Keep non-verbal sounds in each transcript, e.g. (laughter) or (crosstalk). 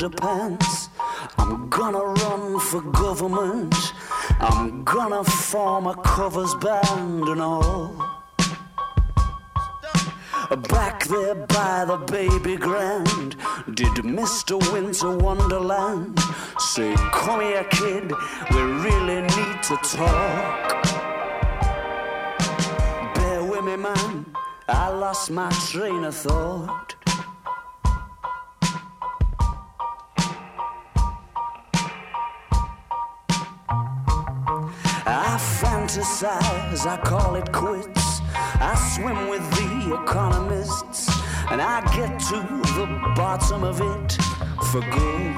Underpants. I'm gonna run for government. I'm gonna form a covers band and all. Back there by the baby grand, did Mr. Winter Wonderland say, Come here, kid, we really need to talk. Bear with me, man, I lost my train of thought. Fantasize, I call it quits. I swim with the economists, and I get to the bottom of it for good.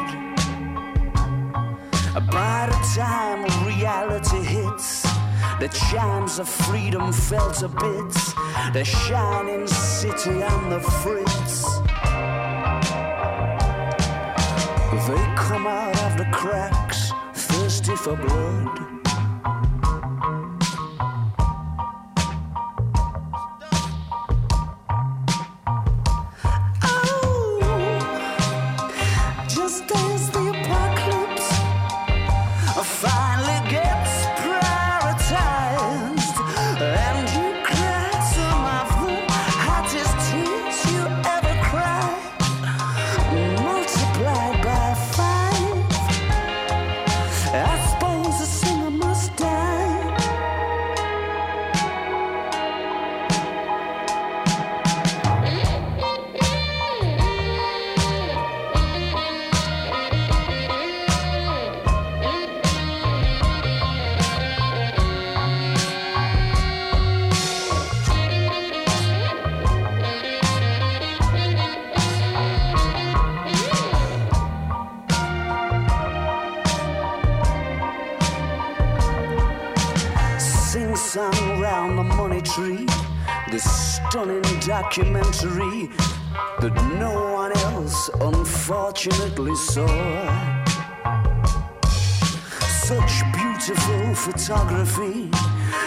By the time reality hits, the chimes of freedom fell to bits. The shining city on the fritz. They come out of the cracks, thirsty for blood. Documentary that no one else unfortunately saw. Such beautiful photography.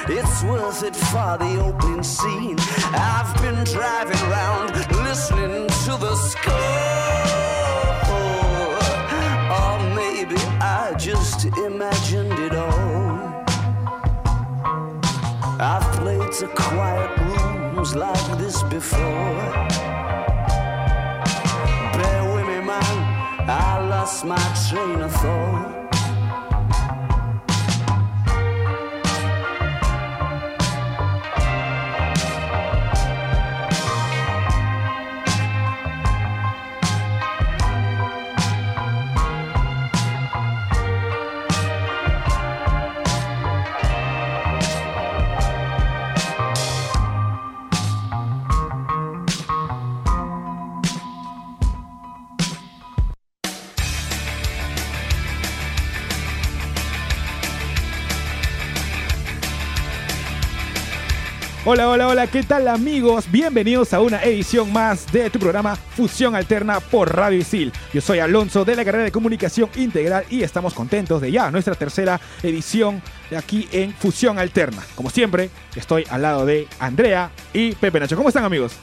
It's worth it for the opening scene. I've been driving around listening to the score. Or maybe I just imagined it all. I've played to quiet rooms like this before. Bear with me, man, I lost my train of thought. Hola, hola, hola, ¿qué tal amigos? Bienvenidos a una edición más de tu programa Fusión Alterna por Radio Isil. Yo soy Alonso de la carrera de Comunicación Integral y estamos contentos de ya nuestra tercera edición de aquí en Fusión Alterna. Como siempre, estoy al lado de Andrea y Pepe Nacho. ¿Cómo están amigos?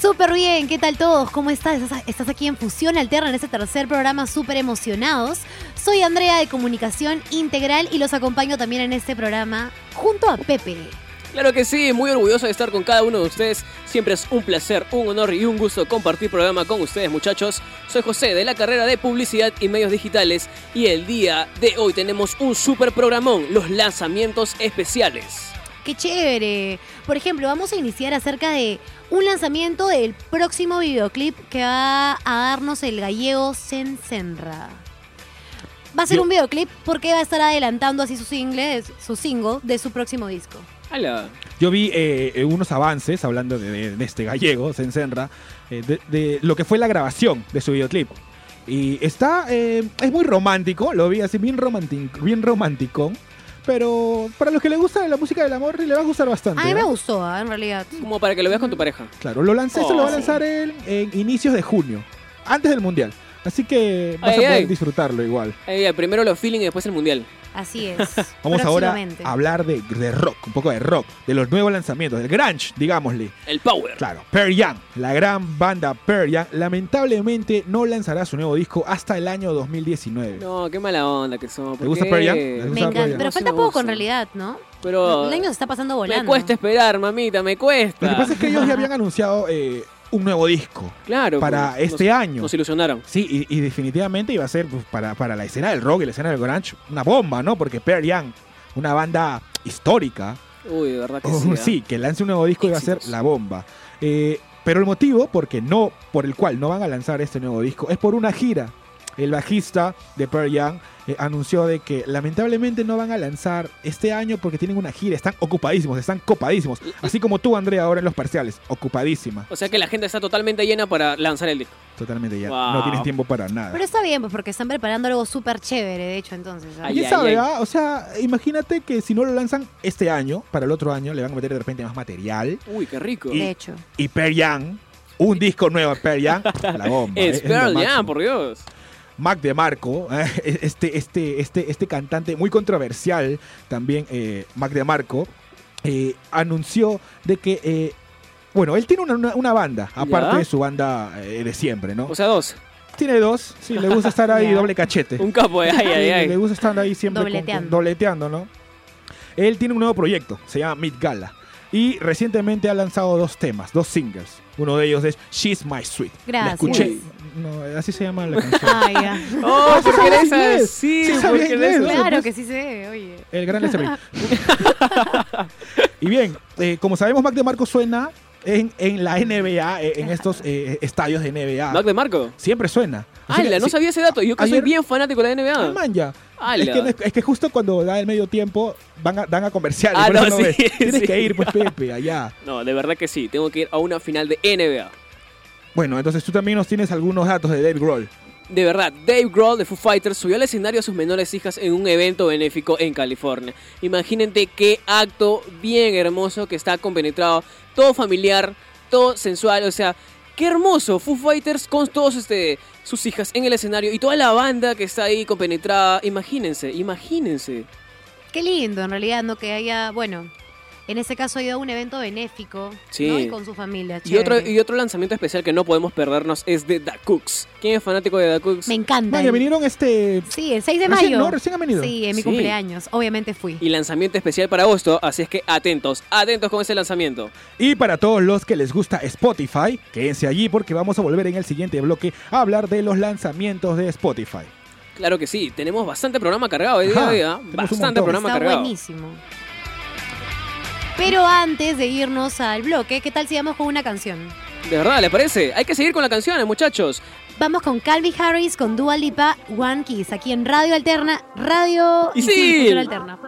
Súper bien, ¿qué tal todos? ¿Cómo estás? Estás- aquí en Fusión Alterna en este tercer programa súper emocionados. Soy Andrea de Comunicación Integral y los acompaño también en este programa junto a Pepe. Claro que sí, muy orgulloso de estar con cada uno de ustedes. Siempre es un placer, un honor y un gusto compartir programa con ustedes, muchachos. Soy José de la carrera de Publicidad y Medios Digitales y el día de hoy tenemos un super programón, los lanzamientos especiales. ¡Qué chévere! Por ejemplo, vamos a iniciar acerca de un lanzamiento del próximo videoclip que va a darnos el gallego Sen Senra. Va a ser Yo- un videoclip porque va a estar adelantando así su single, su single de su próximo disco. Ala. Yo vi eh, eh, unos avances, hablando de, de- de este gallego, Sensenra, eh, de, de lo que fue la grabación de su videoclip. Y está, eh, es muy romántico, lo vi así bien, romantic, bien romántico. Pero para los que les gusta la música del amor, le va a gustar bastante. A mí me gustó, ah, en realidad. Como para que lo veas con tu pareja. Claro, lo lancé, Oh, lo va a sí. lanzar en, en inicios de junio, antes del mundial. Así que vas Ay, a poder ay. disfrutarlo igual. Primero los feeling y después el mundial. Así es. (laughs) Vamos ahora a hablar de, de rock, un poco de rock, de los nuevos lanzamientos, del grunge, digámosle. El power. Claro, Pearl Jam, la gran banda Pearl Jam, lamentablemente no lanzará su nuevo disco hasta el año 2019. No, qué mala onda que son. ¿Te ¿por gusta? Pearl Jam? ¿Te gusta Me encanta. Jam? Pero falta poco en realidad, ¿no? Pero El año se está pasando volando. me cuesta esperar, mamita, me cuesta. Lo que pasa es que ellos ya habían (laughs) anunciado eh, un nuevo disco Claro. para pues, este nos- año. Nos ilusionaron. Sí, y, y definitivamente iba a ser pues, para, para la escena del rock y la escena del grunge una bomba, ¿no? Porque Pearl Jam, una banda histórica, Uy, de verdad que oh, sí. ¿ah? sí, que lance un nuevo disco iba a ser la bomba. Eh, pero el motivo porque no, por el cual no van a lanzar este nuevo disco es por una gira. El bajista de Pearl Jam eh, anunció de que lamentablemente no van a lanzar este año porque tienen una gira, están ocupadísimos, están copadísimos. Así como tú, Andrea, ahora en los parciales, ocupadísima. O sea que la gente está totalmente llena para lanzar el disco. Totalmente ya. Wow. No tienes tiempo para nada. Pero está bien, pues porque están preparando algo súper chévere, de hecho, entonces. Ay, ¿Quién ay, sabe, ay. ah? O sea, imagínate que si no lo lanzan este año, para el otro año le van a meter de repente más material. Uy, qué rico. Y- De hecho. Y Pearl Jam, un disco nuevo de Pearl Jam, la bomba. (laughs) es es lo Pearl. Jam, por Dios. Mac DeMarco, eh, (laughs) este, este, este, este cantante muy controversial, también eh, Mac DeMarco, eh, anunció de que, eh, bueno, él tiene una, una- una banda, aparte ¿Ya? de su banda eh, de siempre, ¿no? O sea, dos. tiene dos, sí, le gusta estar (laughs) ahí doble cachete. Un capo de ay, ay, (laughs) ay. Le gusta estar ahí siempre con- con- Dobleteando. dobleteando, ¿no? Él tiene un nuevo proyecto, se llama Mid Gala. Y recientemente ha lanzado dos temas, dos singles. Uno de ellos es She's My Sweet. La Gracias. escuché. No, así se llama la canción. Ah, ya. (laughs) Oh, sí porque sabía eres inglés. así. Sí porque inglés. Claro pues. que sí se ve, oye. El gran Lester (laughs) y bien, eh, como sabemos, Mac DeMarco suena en, en la NBA, eh, en estos eh, estadios de NBA. Mac de Marco. Siempre suena. Así que, Ala, no sabía ese dato. Yo que soy bien fanático de la ah, NBA. man, ya. Ala. Es que, es que justo cuando da el medio tiempo van a, dan a comerciales. Ah, por eso no, no sí, ves. (laughs) Tienes sí. que ir, pues, Pepe, allá. No, de verdad que sí. Tengo que ir a una final de NBA. Bueno, entonces tú también nos tienes algunos datos de Dave Grohl. De verdad, Dave Grohl de Foo Fighters subió al escenario a sus menores hijas en un evento benéfico en California. Imagínate qué acto bien hermoso que está compenetrado, todo familiar, todo sensual, o sea, qué hermoso Foo Fighters con todos este sus hijas en el escenario y toda la banda que está ahí compenetrada. Imagínense, imagínense. Qué lindo, en realidad, ¿no? Que haya, bueno, en ese caso ha ido a un evento benéfico, Sí. ¿no? Y con su familia. Y otro, chévere. y otro lanzamiento especial que no podemos perdernos es de The Cooks. ¿Quién es fanático de The Cooks? Me encanta. Man, ya vinieron este... Sí, el 6 de Recién, mayo. ¿no? Recién han venido. Sí, en mi Sí. cumpleaños. Obviamente fui. Y lanzamiento especial para agosto, así es que atentos, atentos con ese lanzamiento. Y para todos los que les gusta Spotify, quédense allí porque vamos a volver en el siguiente bloque a hablar de los lanzamientos de Spotify. Claro que sí, tenemos bastante programa cargado hoy día Ajá, a día. tenemos un Bastante programa Está cargado. buenísimo. Pero antes de irnos al bloque, ¿qué tal si vamos con una canción? De verdad, ¿le parece? Hay que seguir con las canciones, muchachos. Vamos con Calvin Harris, con Dua Lipa, One Kiss, aquí en Radio Alterna, Radio Y sí. Alterna.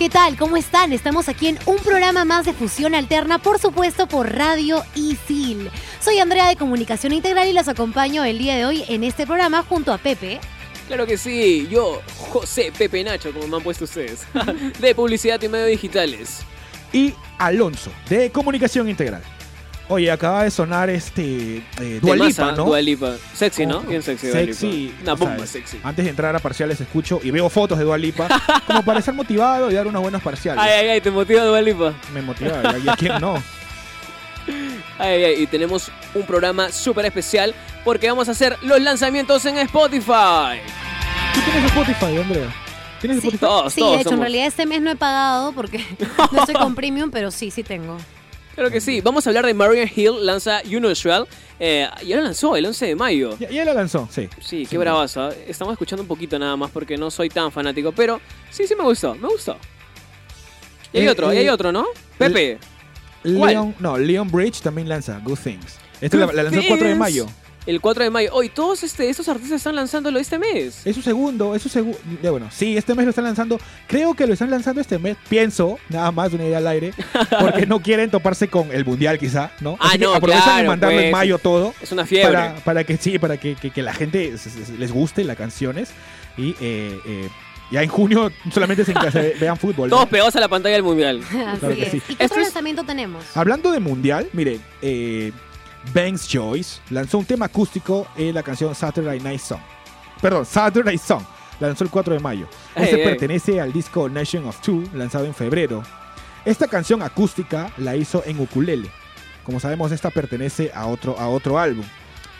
¿Qué tal? ¿Cómo están? Estamos aquí en un programa más de Fusión Alterna, por supuesto por Radio Isil. Soy Andrea de Comunicación Integral y los acompaño el día de hoy en este programa junto a Pepe. Claro que sí, yo, José Pepe Nacho, como me han puesto ustedes, (laughs) de publicidad y medios digitales. Y Alonso, de Comunicación Integral. Oye, acaba de sonar este eh, Dua Lipa, Temaza, ¿no? Dua Lipa. Sexy, ¿no? Oh, Bien sexy, Sexy. Lipa. Una bomba sexy. Antes de entrar a parciales escucho y veo fotos de Dua Lipa como para estar motivado y dar unos buenos parciales. Ay, ay, ay, te motiva Dua Lipa. Me motiva, y a quién no. (laughs) Ay, ay, y tenemos un programa súper especial porque vamos a hacer los lanzamientos en Spotify. ¿Tú tienes Spotify, Andrea? ¿Tienes Sí, Spotify? Todos, sí, todos de hecho, en realidad este mes no he pagado porque (laughs) no estoy con (laughs) premium, pero sí, sí tengo. Claro que sí. Vamos a hablar de Marian Hill, lanza Unusual. Eh, ya lo lanzó el 11 de mayo. Ya, ya lo lanzó, sí. Sí, Sí. qué bravaza. Estamos escuchando un poquito nada más porque no soy tan fanático, pero sí, sí me gustó, me gustó. Y hay Eh, otro, y hay eh, otro, ¿no? Pepe. ¿Cuál? Leon, no, Leon Bridge también lanza Good Things. Este Good la, la lanzó el 4 de mayo. El 4 de mayo. Hoy todos este, estos artistas están lanzándolo este mes. Es su segundo, es su segundo. Ya bueno, sí, este mes lo están lanzando. Creo que lo están lanzando este mes. Pienso, nada más una idea al aire. (laughs) Porque no quieren toparse con el mundial, quizá, ¿no? Ah, Así que no, aprovechan de claro, mandarlo en pues. mayo todo. Es una fiebre. Para, para que sí, para que, que- que la gente les guste las canciones. Y eh, eh, ya en junio solamente se, se vean fútbol. ¿no? Todos pegados a la pantalla del mundial. (laughs) Así Claro que es. sí. ¿Y qué Esto otro es- lanzamiento tenemos? Hablando de mundial, mire, eh, Banks Joyce lanzó un tema acústico en la canción Saturday Night Song. Perdón, Saturday Song. Lanzó el 4 de mayo. Este Ey, ey. pertenece al disco Nation of Two, lanzado en febrero. Esta canción acústica la hizo en ukulele. Como sabemos, esta pertenece a otro, a otro álbum.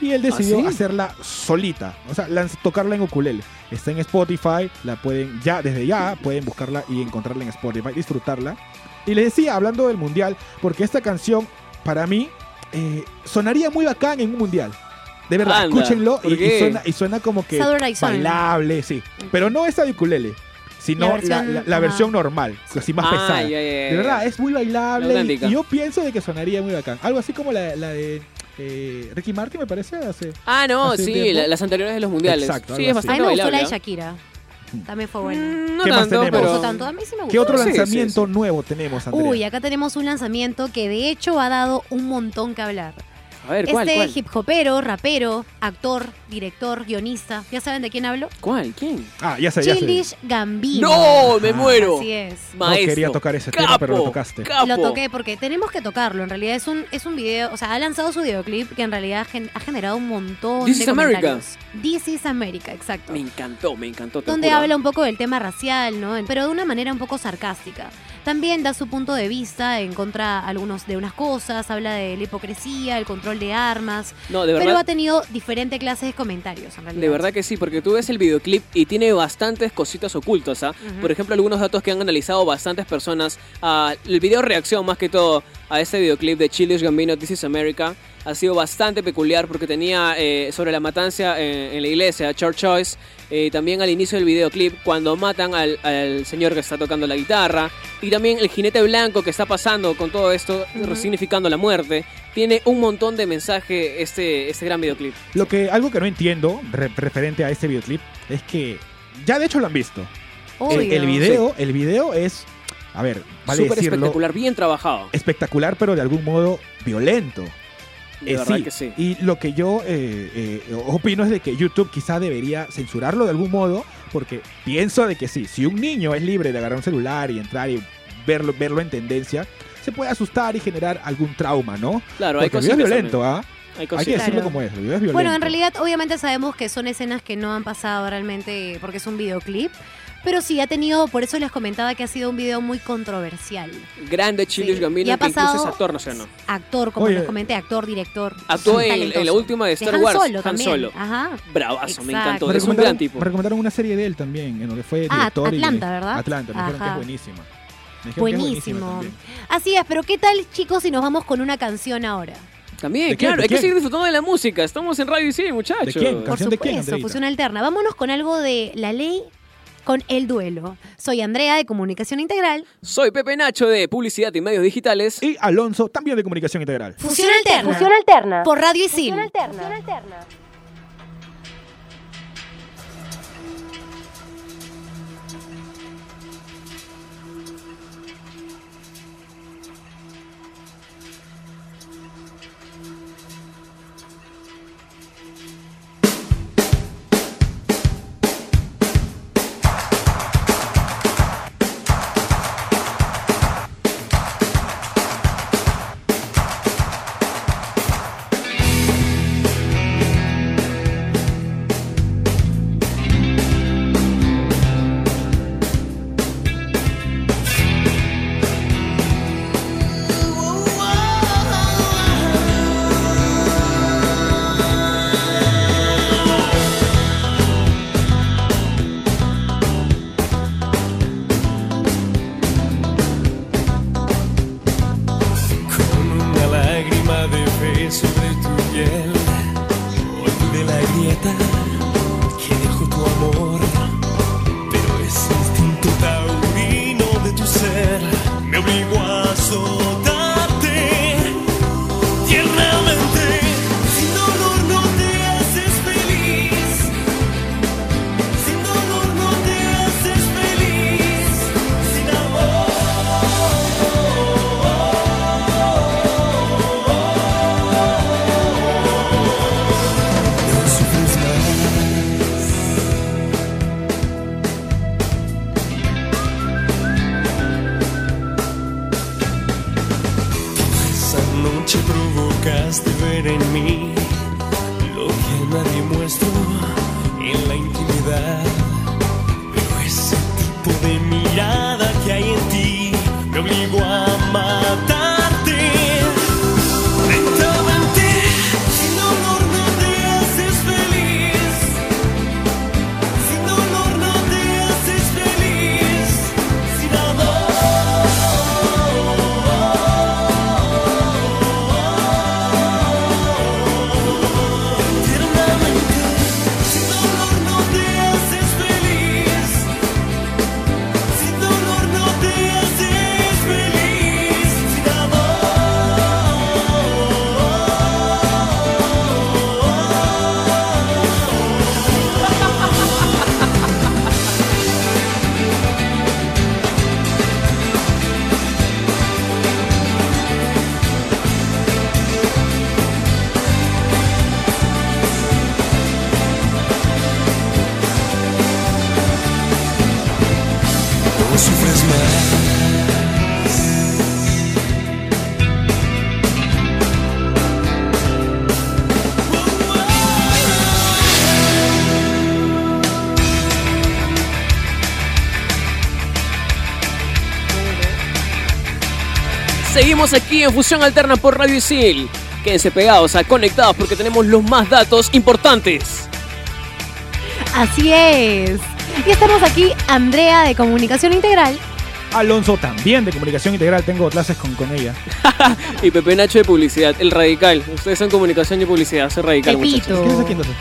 Y él decidió ¿Ah, sí? hacerla solita, o sea, tocarla en ukulele. Está en Spotify, la pueden ya, desde ya, pueden buscarla y encontrarla en Spotify, disfrutarla. Y les decía, hablando del mundial, porque esta canción, para mí, eh, sonaría muy bacán en un mundial. De verdad, Anda, escúchenlo ¿por y, suena, y suena como que Saturday bailable, sí. Pero no esta de ukulele, sino La versión- la- la ajá. versión normal, así más Ah, pesada. ya, De verdad, es muy bailable La y, yo pienso de que sonaría muy bacán. Algo así como la, la de eh, Ricky Martin, me parece. Hace. Ah, no, hace sí, las anteriores de los mundiales. Exacto, sí, es así. A bastante mí me gustó la de. ¿ah? Shakira. (laughs) También fue buena. Mm, No ¿Qué más tanto, tenemos? Pero... gustó tanto, a mí sí me gustó. ¿Qué otro Sí, sí, lanzamiento sí. nuevo tenemos, Andrea? Uy, acá tenemos un lanzamiento que de hecho ha dado un montón que hablar. A ver, ¿cuál, este cuál? hip hopero, rapero, actor, director, guionista. ¿Ya saben de quién hablo? ¿Cuál? ¿Quién? Ah, ya sé, ya sé. Childish Gambino. ¡No! ¡Me Ah, muero! Así es. Maestro. quería tocar ese tema, pero lo tocaste. capo. Lo toqué porque tenemos que tocarlo. En realidad es un, es un video, o sea, ha lanzado su videoclip que en realidad gen- ha generado un montón This de is America. comentarios. This is America, exacto. Me encantó, me encantó. donde juro. habla un poco del tema racial, ¿no? Pero de una manera un poco sarcástica. También da su punto de vista en contra algunos de unas cosas, habla de la hipocresía, el control de armas, No, de pero verdad. ha tenido diferentes clases de comentarios en realidad. De verdad que sí, porque tú ves el videoclip y tiene bastantes cositas ocultas, ¿ah? Por ejemplo, algunos datos que han analizado bastantes personas. ah, el video reacción, más que todo, a este videoclip de Childish Gambino, This is America, ha sido bastante peculiar porque tenía eh, sobre la matanza en, en la iglesia, Church Choice, eh, también al inicio del videoclip, cuando matan al, al señor que está tocando la guitarra, y también el jinete blanco que está pasando con todo esto, Ujú. significando la muerte. Tiene un montón de mensaje este, este gran videoclip. Lo que, algo que no entiendo re- referente a este videoclip es que ya de hecho lo han visto. El, el video, el video es, a ver, vale Súper decirlo, espectacular, bien trabajado. espectacular, pero de algún modo violento. De Eh, verdad sí. que sí. Y lo que yo eh, eh, opino es de que YouTube quizá debería censurarlo de algún modo, porque pienso de que sí, si un niño es libre de agarrar un celular y entrar y verlo, verlo en tendencia, se puede asustar y generar algún trauma, ¿no? Claro, hay Porque video es violento, ¿ah? Hay Hay que decirlo Claro. como es, el video es violento. Bueno, en realidad obviamente sabemos que son escenas que no han pasado realmente porque es un videoclip, pero sí ha tenido, por eso les comentaba que ha sido un video muy controversial. Grande Childish Sí. Gambino, Y ha que incluso es pasado- actor, no sé, ¿no? Actor, como Oye. les comenté, actor, director. Actuó en, en la última de Star Han Wars, Solo Han también. Solo. Ajá. Bravazo, me encantó. me Es un gran tipo. me recomendaron una serie de él también, en donde fue Ah, director. y- Atlanta, ¿verdad? Atlanta, me dijeron que es buenísima. Me dijeron que es buenísima Buenísimo. Así es, pero ¿qué tal, chicos, si nos vamos con una canción ahora? También, ¿De quién? claro, ¿De hay que seguir disfrutando de la música. Estamos en Radio y sí, muchachos. ¿De quién? Por ¿Canción de quién, supuesto, Andreita? fusión alterna. Vámonos con algo de La Ley con El Duelo. Soy Andrea de Comunicación Integral. Soy Pepe Nacho de Publicidad y Medios Digitales. Y Alonso, también de comunicación integral. Fusión alterna. Fusión alterna. Por Radio Isil. Fusión alterna. Con de Seguimos aquí en Fusión Alterna por Radio Isil. Quédense pegados, a conectados porque tenemos los más datos importantes. Así es. Y estamos aquí, Andrea de Comunicación Integral. Alonso también de comunicación integral, tengo clases con, con ella. (laughs) Y Pepe Nacho de publicidad, el radical. Ustedes son comunicación y publicidad, soy radical, muchachos. Pepito. ¿Qué haces aquí entonces?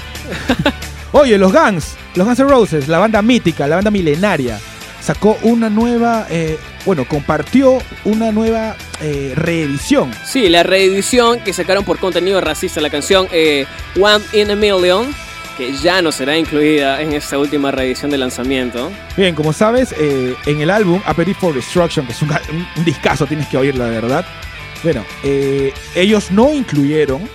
(laughs) Oye, los Guns, los Guns N' Roses, la banda mítica, la banda milenaria, sacó una nueva, eh, bueno, compartió una nueva eh, reedición. Sí, la reedición que sacaron por contenido racista, la canción eh, One in a Million, que ya no será incluida en esta última reedición de lanzamiento. Bien, como sabes, en el álbum Appetite for Destruction, que es un, (laughs) un, discazo, tienes que oírla de verdad. Bueno, ellos no incluyeron,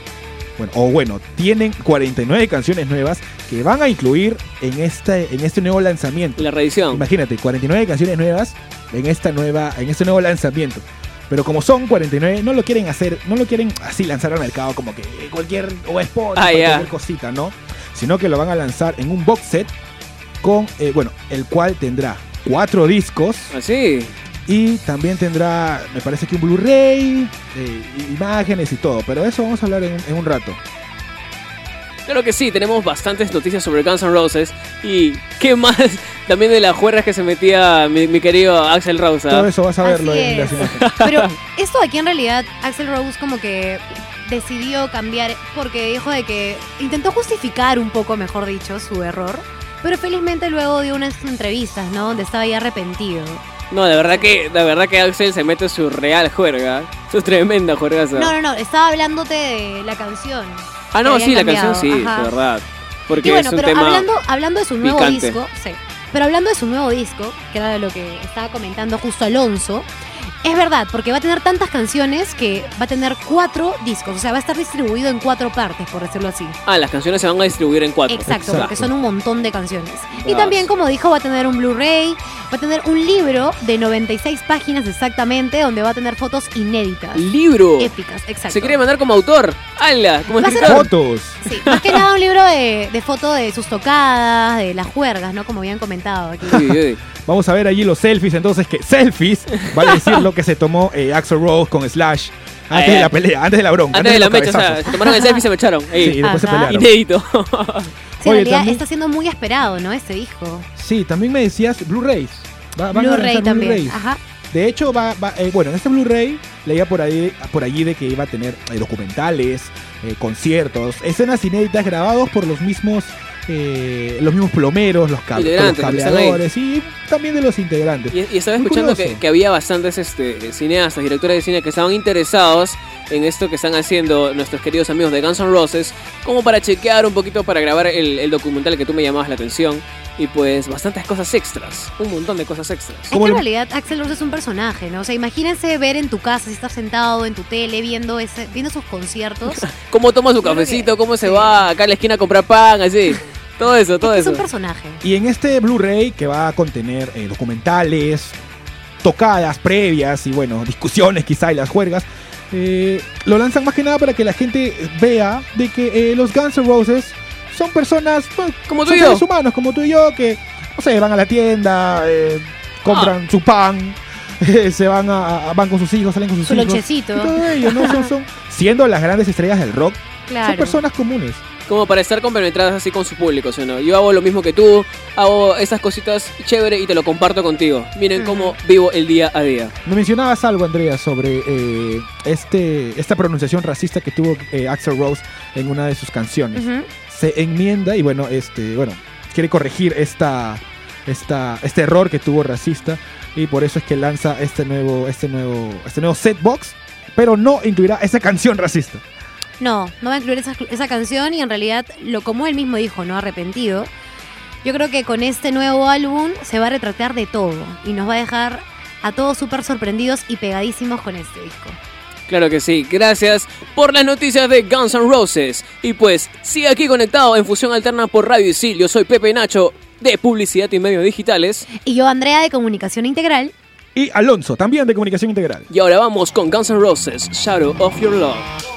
bueno, o bueno, tienen 49 canciones nuevas que van a incluir en este, en este nuevo lanzamiento. La reedición. Imagínate, 49 canciones nuevas en esta nueva, en este nuevo lanzamiento. Pero como son 49, no lo quieren hacer, no lo quieren así lanzar al mercado como que cualquier o spot, Ah, cualquier cosita, ¿no? Sino que lo van a lanzar en un box set con, eh, bueno, el cual tendrá cuatro discos Así. y también tendrá, me parece que un Blu-ray, eh, imágenes y todo. Pero eso vamos a hablar en, en un rato. Claro que sí, tenemos bastantes noticias sobre Guns N' Roses. Y qué más (laughs) también de las juergas que se metía mi, mi querido Axel Rose. ¿ah? Todo eso vas a verlo Así en las es. imágenes. (laughs) Pero esto aquí en realidad, Axel Rose como que decidió cambiar porque dijo de que intentó justificar un poco, mejor dicho, su error. Pero felizmente luego dio unas entrevistas, ¿no? Donde estaba ya arrepentido. No, de verdad que, de verdad que Axel se mete su real juerga. Su tremenda juergaza. No, no, no, estaba hablándote de la canción. Ah, no, sí, la cambiado, canción sí, ajá. de verdad. Porque Y bueno, es un pero tema. hablando, hablando de su nuevo picante. disco, sí. Pero hablando de su nuevo disco, que era de lo que estaba comentando justo Alonso, es verdad, porque va a tener tantas canciones que va a tener cuatro discos, o sea, va a estar distribuido en cuatro partes, por decirlo así. Ah, las canciones se van a distribuir en cuatro. Exacto, Exacto. porque son un montón de canciones. Y también, como dijo, va a tener un Blu-ray, va a tener un libro de 96 páginas exactamente, donde va a tener fotos inéditas. Libro. Épicas, exacto. Se quiere mandar como autor. ¡Hala! Como Va a ser escritor. Fotos. Sí, más que nada un libro de, de fotos de sus tocadas, de las juergas, ¿no? Como habían comentado aquí. Uy, uy. Vamos a ver allí los selfies, entonces que selfies vale (laughs) decir lo que se tomó eh, Axel Rose con Slash antes Eh, de la pelea, antes de la bronca, Antes de la los mecha, o sea, se tomaron el selfie y se me echaron. Sí, y después se pelearon. Inédito. (laughs) Sí, en Oye, realidad también- está siendo muy esperado, ¿no? Este disco. Sí, también me decías Blu-rays. Blu-ray también. Ajá. De hecho, va, va- eh, bueno, en este Blu-ray leía por ahí, por allí de que iba a tener eh, documentales, eh, conciertos, escenas inéditas grabados por los mismos, eh, los mismos plomeros, los, cab- Integrantes, los los que están ahí. cableadores y también de los integrantes. Y, y estaba Muy escuchando que, había bastantes este, cineastas, directores de cine que estaban interesados en esto que están haciendo nuestros queridos amigos de Guns N' Roses, como para chequear un poquito, para grabar el, el documental que tú me llamabas la atención. Y pues bastantes cosas extras, un montón de cosas extras. Es que ¿Cómo en realidad Axel Rose es un personaje, ¿no? O sea, imagínense ver en tu casa, si estás sentado en tu tele viendo ese, viendo sus conciertos. (laughs) Cómo toma su cafecito, cómo se sí. va acá a la esquina a comprar pan, así. Todo eso, todo es, que es eso. un personaje. Y en este Blu-ray que va a contener eh, documentales, tocadas previas y bueno, discusiones quizá y las juergas, eh, lo lanzan más que nada para que la gente vea de que eh, los Guns N' Roses son personas pues, Como tú son y yo. seres humanos como tú y yo que no sé, van a la tienda, eh, Ah. compran su pan, (laughs) se van a, a- van con sus hijos, salen con sus Su hijos. lonchecito. Y todo ello, ¿no? Son, son- siendo las grandes estrellas del rock, son Claro. personas comunes. Como para estar compenetradas así con su público, ¿sí o no? Yo hago lo mismo que tú, hago esas cositas chévere y te lo comparto contigo. Miren Ujú. cómo vivo el día a día. Me mencionabas algo, Andrea, sobre eh, este, esta pronunciación racista que tuvo eh, Axel Rose en una de sus canciones. Ujú. Se enmienda y bueno, este, bueno, quiere corregir esta, esta, este error que tuvo racista y por eso es que lanza este nuevo, este nuevo, este nuevo set box, pero no incluirá esa canción racista. No, no va a incluir esa, esa canción y en realidad, lo como él mismo dijo, no arrepentido. Yo creo que con este nuevo álbum se va a retratar de todo y nos va a dejar a todos súper sorprendidos y pegadísimos con este disco. Claro que sí, gracias por las noticias de Guns N' Roses. Y pues, sigue aquí conectado en Fusión Alterna por Radio Isil. Yo soy Pepe Nacho de Publicidad y Medios Digitales. Y yo, Andrea, de Comunicación Integral. Y Alonso, también de Comunicación Integral. Y ahora vamos con Guns N' Roses, Shadow of Your Love.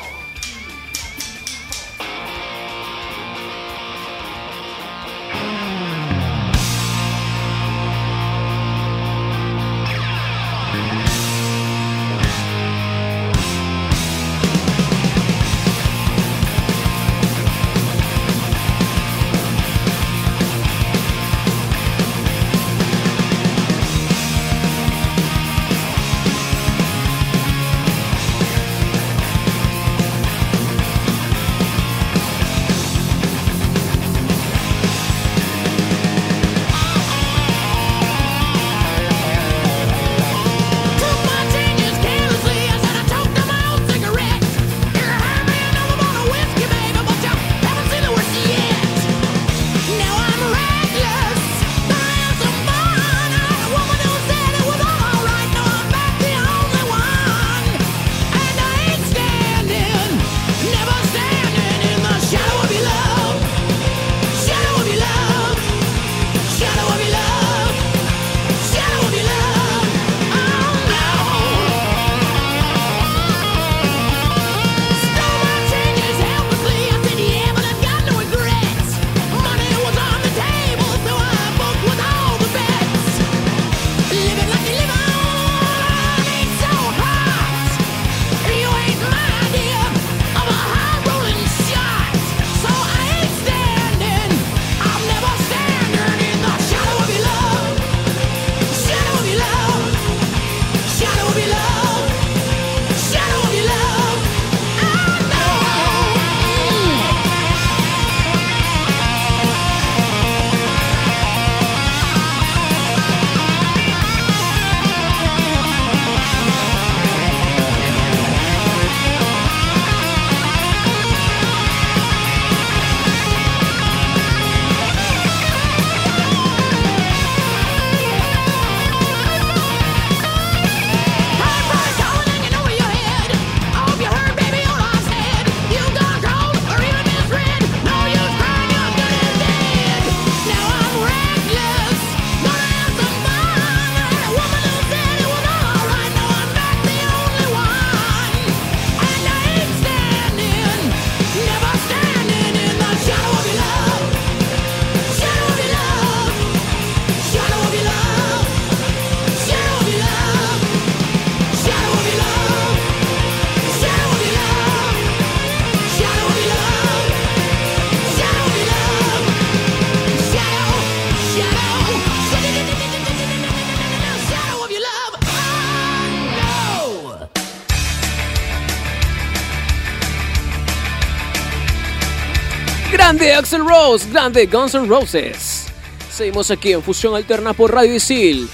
Grande Axel Rose, grande Guns N' Roses. Seguimos aquí en Fusión Alterna por Radio Isil.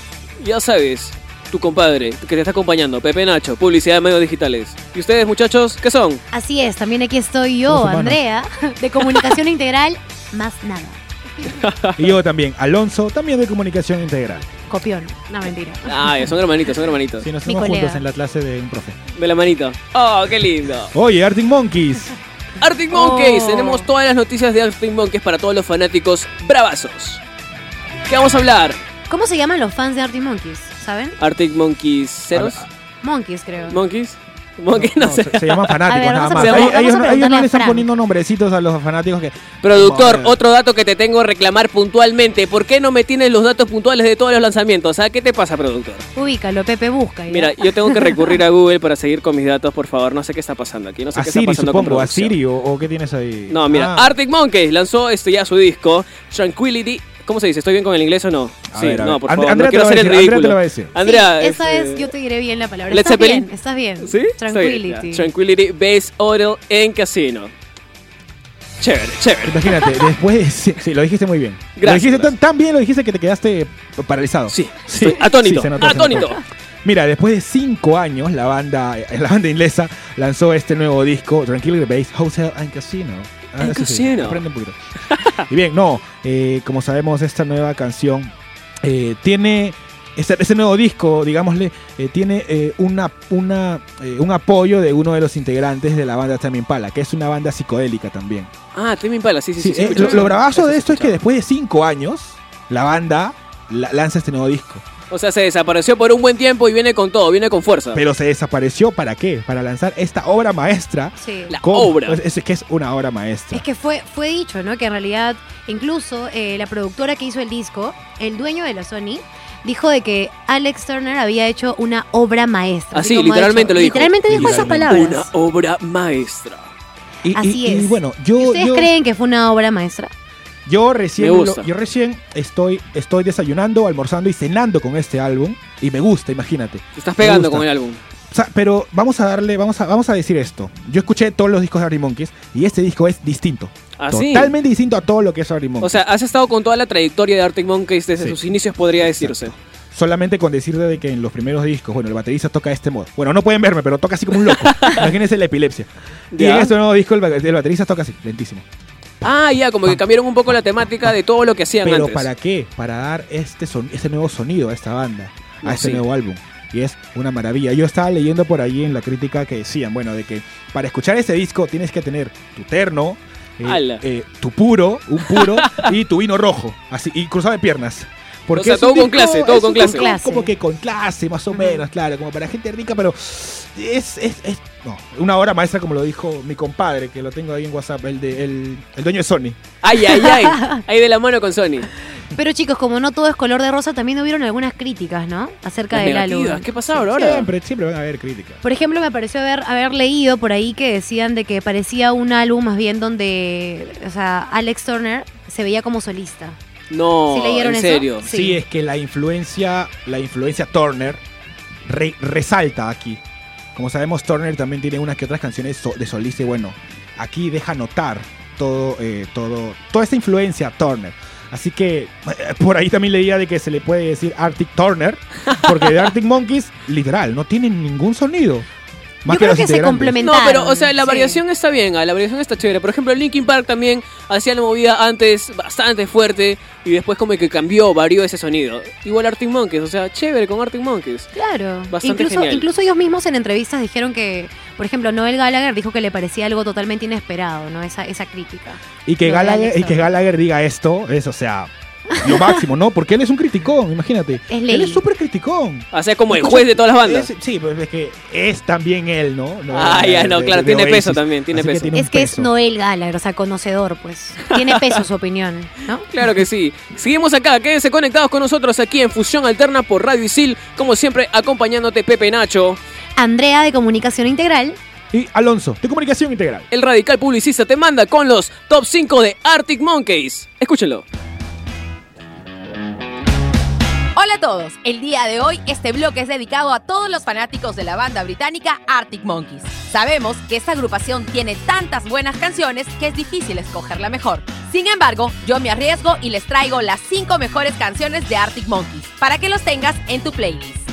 Ya sabes, tu compadre que te está acompañando, Pepe Nacho, publicidad de medios digitales. ¿Y ustedes, muchachos, qué son? Así es, también aquí estoy yo. Andrea, de Comunicación (laughs) Integral, más nada. (laughs) Y yo también, Alonso, también de Comunicación Integral. Copión, no mentira. Ah, son hermanitos, son hermanitos. Sí, nos Mi estamos juntos en la clase de un profe. De la manito. Oh, qué lindo. Oye, Arctic Monkeys. (laughs) Arctic Monkeys, Oh. tenemos todas las noticias de Arctic Monkeys para todos los fanáticos bravazos. ¿Qué vamos a hablar? ¿Cómo se llaman los fans de Arctic Monkeys? ¿Saben? Arctic Monkeys ceros. Monkeys, creo. Monkeys. Monkeys, no, se, se llaman fanáticos ver, nada a más. preguntar- Ellos, vamos a ellos no- ellos no preguntarle le están poniendo nombrecitos a los fanáticos que. Productor, Como, eh, otro dato que te tengo que reclamar puntualmente. ¿Por qué no me tienes los datos puntuales de todos los lanzamientos? ¿Ah? ¿Qué te pasa, productor? Ubícalo, Pepe busca. ¿ya? Mira, yo tengo que recurrir a (laughs) Google para seguir con mis datos, por favor. No sé qué está pasando aquí. No sé A qué está pasando con supongo. A producción. Siri o, o qué tienes ahí. No, mira, Ah, Arctic Monkeys lanzó este ya su disco, Tranquility. ¿Cómo se dice? ¿Estoy bien con el inglés o no? A sí, ver, no, por And- favor, Andrea no te quiero lo va a hacer el decir, Andrea te ridículo. lo va a decir. Andrea, Sí, esa este, vez yo te diré bien la palabra. Estás bien, estás bien. ¿Sí? Tranquility. Tranquility Base Hotel en Casino. Chévere, chévere. Imagínate, (laughs) después de. Sí, sí, lo dijiste muy bien. Lo Gracias, dijiste tan, gracias. tan bien, lo dijiste que te quedaste paralizado. Sí, estoy atónito, notó, atónito. Mira, después de cinco años, la banda, la banda inglesa lanzó este nuevo disco, Tranquility Base Hotel and Casino. And sí, sí, aprende un poquito. (laughs) y bien, no, eh, como sabemos, esta nueva canción eh, tiene. Este, este nuevo disco, digámosle, eh, tiene eh, una, una, eh, un apoyo de uno de los integrantes de la banda Tame Impala, que es una banda psicodélica también. Ah, Tame Impala, sí, sí, sí. Sí, eh, lo, eso. lo bravazo Eso de esto es que después de cinco años, la banda la- lanza este nuevo disco. O sea, se desapareció por un buen tiempo y viene con todo, viene con fuerza. Pero se desapareció ¿para qué? Para lanzar esta obra maestra. Sí. La con- obra. Es, es que es una obra maestra. Es que fue, fue dicho, ¿no? Que en realidad, incluso eh, la productora que hizo el disco, el dueño de la Sony, dijo de que Alex Turner había hecho una obra maestra. Así, literalmente dicho- lo dijo. Literalmente dijo esas palabras. Una obra maestra. Y, Así y es. bueno, ¿Y yo, ¿Ustedes yo, creen que fue una obra maestra? Yo recién, lo- yo recién estoy, estoy desayunando, almorzando y cenando con este álbum y me gusta, imagínate. Te estás pegando con el álbum. O sea, pero vamos a darle, vamos a, vamos a decir esto. Yo escuché todos los discos de Arctic Monkeys y este disco es distinto. Así. Totalmente distinto a todo lo que es Arctic Monkeys. O sea, has estado con toda la trayectoria de Arctic Monkeys desde Sí. sus inicios, podría decirse. Solamente con decirte de que en los primeros discos, bueno, el baterista toca de este modo. Bueno, no pueden verme, pero toca así como un loco. (laughs) Imagínense la epilepsia. Y Ya. en este nuevo disco el baterista toca así, lentísimo. Ah, ya, como que cambiaron un poco la temática de todo lo que hacían Pero antes. ¿para qué? Para dar este, son, este nuevo sonido a esta banda, a No, este sí. nuevo álbum. Y es una maravilla. Yo estaba leyendo por ahí en la crítica que decían, bueno, de que para escuchar este disco tienes que tener tu terno, eh, eh, tu puro, un puro, (laughs) y tu vino rojo, así, y cruzado de piernas. Porque sea, es un todo con clase, todo con clase. Como que con clase, más o menos, claro, como para gente rica, pero es, es, es- no, una obra maestra, como lo dijo mi compadre, que lo tengo ahí en WhatsApp, el, de, el, el dueño de Sony. Ay, ay, ay. (laughs) Ahí de la mano con Sony. Pero chicos, como no todo es color de rosa, también hubieron algunas críticas, ¿no? Acerca Las del álbum. ¿Qué pasaba ahora? Siempre, siempre van a haber críticas. Por ejemplo, me pareció haber, haber leído por ahí que decían de que parecía un álbum más bien donde, o sea, Alex Turner se veía como solista. No, ¿Sí leyeron en eso? serio. Sí. Sí. es que la influencia, la influencia Turner re- resalta aquí. Como sabemos, Turner también tiene unas que otras canciones so- de solista y bueno, aquí deja notar todo, eh, todo, toda esta influencia Turner. Así que eh, por ahí también leía de que se le puede decir Arctic Turner, porque de Arctic Monkeys, literal, no tienen ningún sonido. Más Yo creo que se complementan. No, pero, o sea, la Sí. variación está bien, ah, la variación está chévere. Por ejemplo, Linkin Park también hacía la movida antes bastante fuerte y después como que cambió, varió ese sonido. Igual Arctic Monkeys, o sea, chévere con Arctic Monkeys. Claro. Bastante incluso, genial. incluso ellos mismos en entrevistas dijeron que, por ejemplo, Noel Gallagher dijo que le parecía algo totalmente inesperado, ¿no? Esa, esa crítica. Y que, Gallagher, y que. Gallagher diga esto es, o sea, lo máximo, ¿no? Porque él es un criticón, imagínate. Es él es súper criticón. O sea, como el juez de todas las bandas. Es- sí, pues es que es también él, ¿no? No, Ah, ya, no, de- claro, de tiene peso también, tiene Así que peso. tiene Es que es. Noel Gallagher, o sea, conocedor, pues. Tiene (laughs) peso su opinión, ¿no? Claro que sí. Seguimos acá, quédense conectados con nosotros aquí en Fusión Alterna por Radio Isil, como siempre acompañándote Pepe Nacho, Andrea de Comunicación Integral. Y Alonso, de comunicación integral. el radical publicista te manda con los top 5 de Arctic Monkeys. Escúchenlo. Hola a todos, el día de hoy este bloque es dedicado a todos los fanáticos de la banda británica Arctic Monkeys. Sabemos que esta agrupación tiene tantas buenas canciones que es difícil escoger la mejor. Sin embargo, yo me arriesgo y les traigo las 5 mejores canciones de Arctic Monkeys para que los tengas en tu playlist.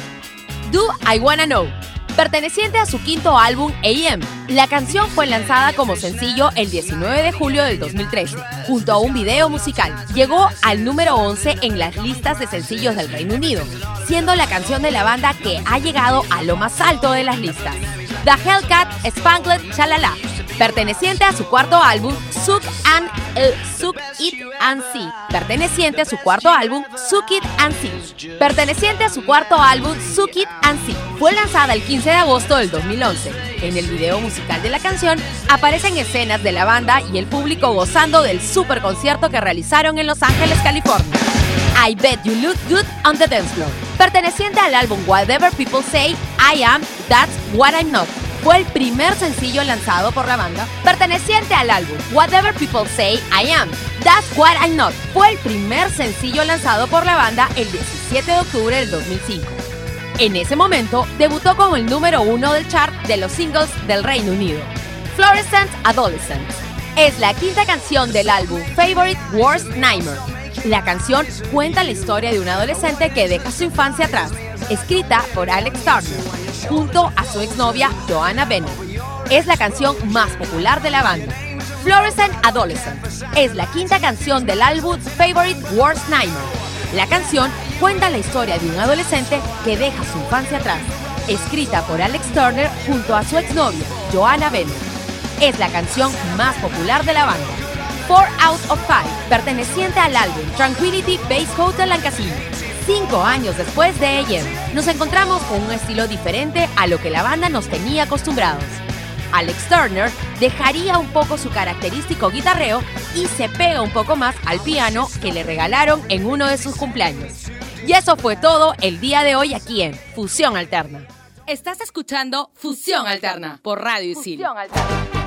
Do I Wanna Know. Perteneciente a su quinto álbum AM, la canción fue lanzada como sencillo el 19 de julio del 2013, junto a un video musical. Llegó al número 11 en las listas de sencillos del Reino Unido, siendo la canción de la banda que ha llegado a lo más alto de las listas. The Hellcat Spangled Chalala, perteneciente a su cuarto álbum Suck and eh, Suck It and See, perteneciente a su cuarto álbum Suck It and See, perteneciente a su cuarto álbum Suck It and See, fue lanzada el 15 de agosto del 2011. En el video musical de la canción aparecen escenas de la banda y el público gozando del super concierto que realizaron en Los Ángeles, California. I Bet You Look Good on the Dance Floor, perteneciente al álbum Whatever People Say, I Am, That's What I'm Not. Fue el primer sencillo lanzado por la banda, perteneciente al álbum Whatever People Say, I Am, That's What I'm Not. Fue el primer sencillo lanzado por la banda el 17 de octubre del 2005. En ese momento, debutó como el número uno del chart de los singles del Reino Unido. Fluorescent Adolescent es la quinta canción del álbum Favorite Worst Nightmare. La canción cuenta la historia de un adolescente que deja su infancia atrás, escrita por Alex Turner, junto a su exnovia Joanna Bennett. Es la canción más popular de la banda. Fluorescent Adolescent es la quinta canción del álbum Favorite Worst Nightmare. La canción cuenta la historia de un adolescente que deja su infancia atrás, escrita por Alex Turner junto a su exnovia, Joanna Bennett. Es la canción más popular de la banda. Four Out of Five, perteneciente al álbum Tranquility Base Hotel and Casino. Cinco años después de ayer. Nos encontramos con un estilo diferente a lo que la banda nos tenía acostumbrados. Alex Turner dejaría un poco su característico guitarreo y se pega un poco más al piano que le regalaron en uno de sus cumpleaños. Y eso fue todo el día de hoy aquí en Fusión Alterna. Estás escuchando Fusión Alterna por Radio Isil. Es la